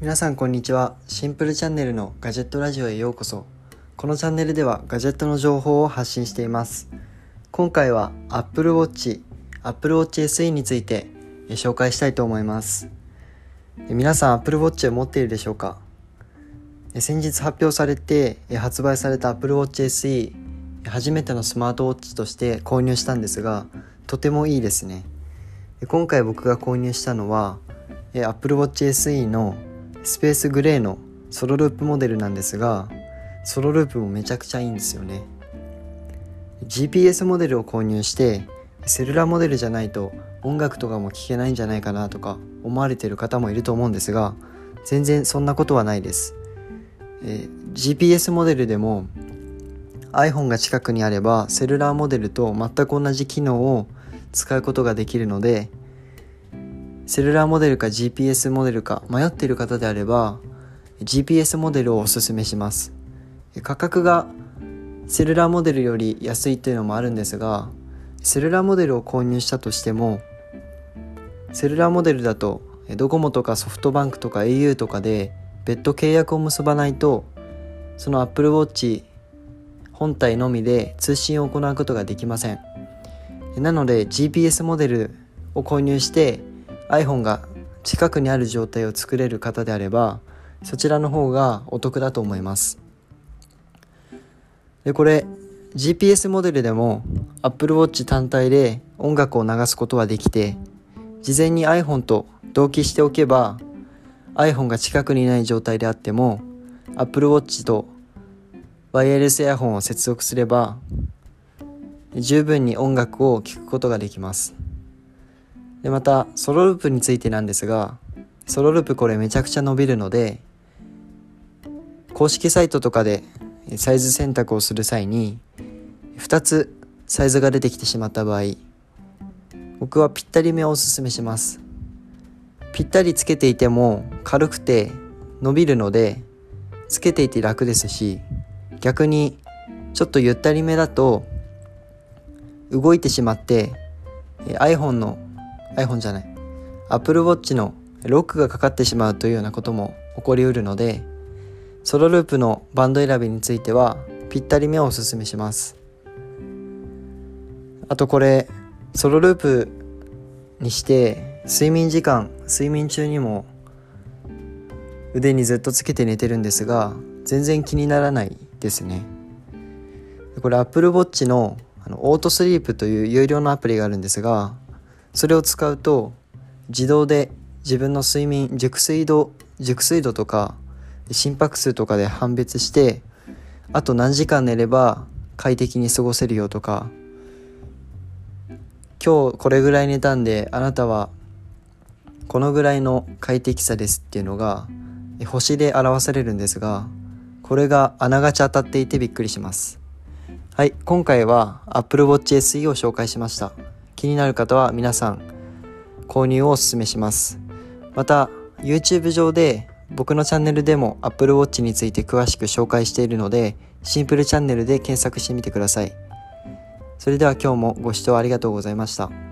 皆さんこんにちは。シンプルチャンネルのガジェットラジオへようこそ。このチャンネルではガジェットの情報を発信しています。今回は Apple Watch Apple Watch SE について紹介したいと思います。皆さん Apple Watch を持っているでしょうか？先日発表されて発売された Apple Watch SE 初めてのスマートウォッチとして購入したんですがとてもいいですね。今回僕が購入したのは Apple Watch SE のスペースグレーのソロループモデルなんですがソロループもめちゃくちゃいいんですよね。GPS モデルを購入してセルラーモデルじゃないと音楽とかも聴けないんじゃないかなとか思われてる方もいると思うんですが全然そんなことはないです、えー、GPS モデルでも iPhone が近くにあればセルラーモデルと全く同じ機能を使うことができるのでセルラーモデルか GPS モデルか迷っている方であれば GPS モデルをおすすめします。価格がセルラーモデルより安いというのもあるんですがセルラーモデルを購入したとしてもセルラーモデルだとドコモとかソフトバンクとか au とかで別途契約を結ばないとその Apple Watch 本体のみで通信を行うことができません。なので GPS モデルを購入して iPhone が近くにある状態を作れる方であればそちらの方がお得だと思います。でこれ GPS モデルでも Apple Watch 単体で音楽を流すことはできて事前に iPhone と同期しておけば iPhone が近くにない状態であっても Apple Watch とワイヤレスイヤホンを接続すれば十分に音楽を聴くことができます。でまたソロループについてなんですがソロループこれめちゃくちゃ伸びるので公式サイトとかでサイズ選択をする際に2つサイズが出てきてしまった場合僕はぴったりめをおすすめします。ぴったりつけていても軽くて伸びるのでつけていて楽ですし逆にちょっとゆったりめだと動いてしまって iPhone の iPhone じゃない。Apple Watch のロックがかかってしまうというようなことも起こりうるのでソロループのバンド選びについてはぴったりめをおすすめします。あとこれソロループにして睡眠時間睡眠中にも腕にずっとつけて寝てるんですが全然気にならないですね。これ Apple Watch のあのオートスリープという有料のアプリがあるんですがそれを使うと自動で自分の睡眠熟睡度熟睡度とか心拍数とかで判別してあと何時間寝れば快適に過ごせるよとか今日これぐらい寝たんであなたはこのぐらいの快適さですっていうのが星で表されるんですがこれがあながち当たっていてびっくりします。はい今回は Apple Watch SE を紹介しました。気になる方は皆さん購入をお勧めしますまた YouTube 上で僕のチャンネルでも Apple Watch について詳しく紹介しているのでシンプルチャンネルで検索してみてくださいそれでは今日もご視聴ありがとうございました。